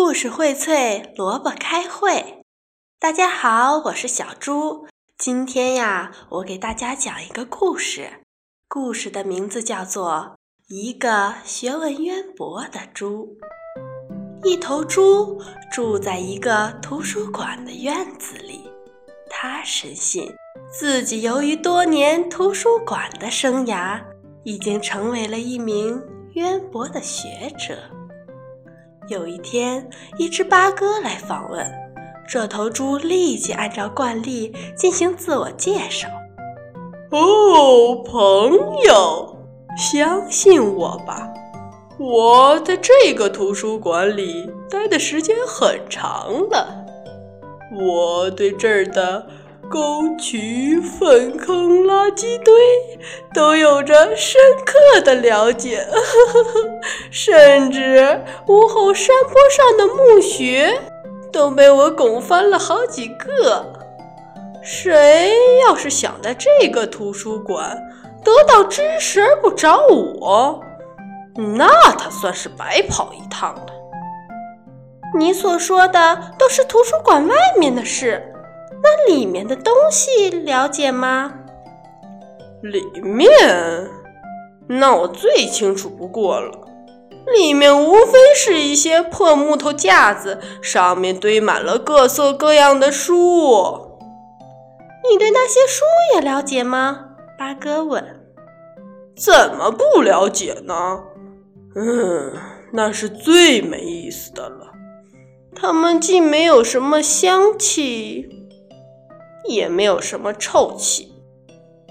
故事荟萃，萝卜开会。大家好，我是小猪。今天呀，我给大家讲一个故事。故事的名字叫做《一个学问渊博的猪》。一头猪住在一个图书馆的院子里，它深信自己由于多年图书馆的生涯，已经成为了一名渊博的学者。有一天，一只八哥来访问，这头猪立即按照惯例进行自我介绍。哦，朋友，相信我吧，我在这个图书馆里待的时间很长了，我对这儿的。沟渠、粪坑、垃圾堆，都有着深刻的了解，甚至屋后山坡上的墓穴，都被我拱翻了好几个。谁要是想在这个图书馆得到知识而不找我，那他算是白跑一趟了。你所说的都是图书馆外面的事。那里面的东西了解吗？里面，那我最清楚不过了。里面无非是一些破木头架子，上面堆满了各色各样的书。你对那些书也了解吗？八哥问。怎么不了解呢？嗯，那是最没意思的了。它们既没有什么香气。也没有什么臭气，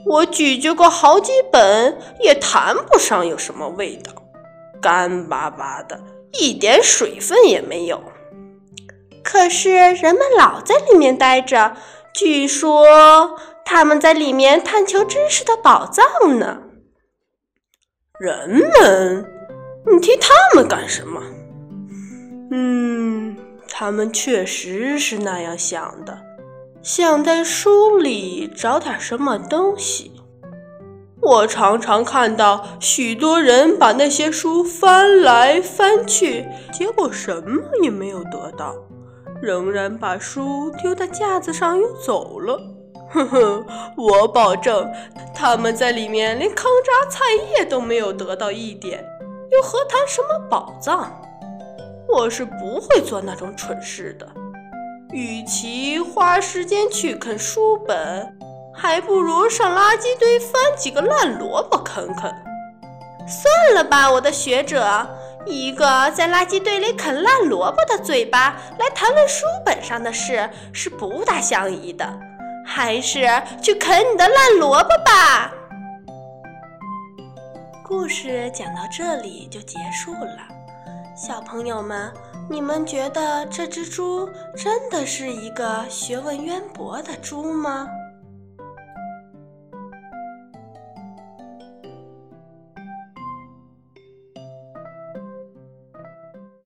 我咀嚼过好几本，也谈不上有什么味道，干巴巴的，一点水分也没有。可是人们老在里面待着，据说他们在里面探求知识的宝藏呢。人们？你提他们干什么？嗯，他们确实是那样想的。想在书里找点什么东西，我常常看到许多人把那些书翻来翻去，结果什么也没有得到，仍然把书丢在架子上又走了。哼哼，我保证他们在里面连糠渣菜叶都没有得到一点，又何谈什么宝藏？我是不会做那种蠢事的。与其花时间去啃书本，还不如上垃圾堆翻几个烂萝卜啃啃。算了吧，我的学者，一个在垃圾堆里啃烂萝卜的嘴巴来谈论书本上的事是不大相宜的，还是去啃你的烂萝卜吧。故事讲到这里就结束了。小朋友们，你们觉得这只猪真的是一个学问渊博的猪吗？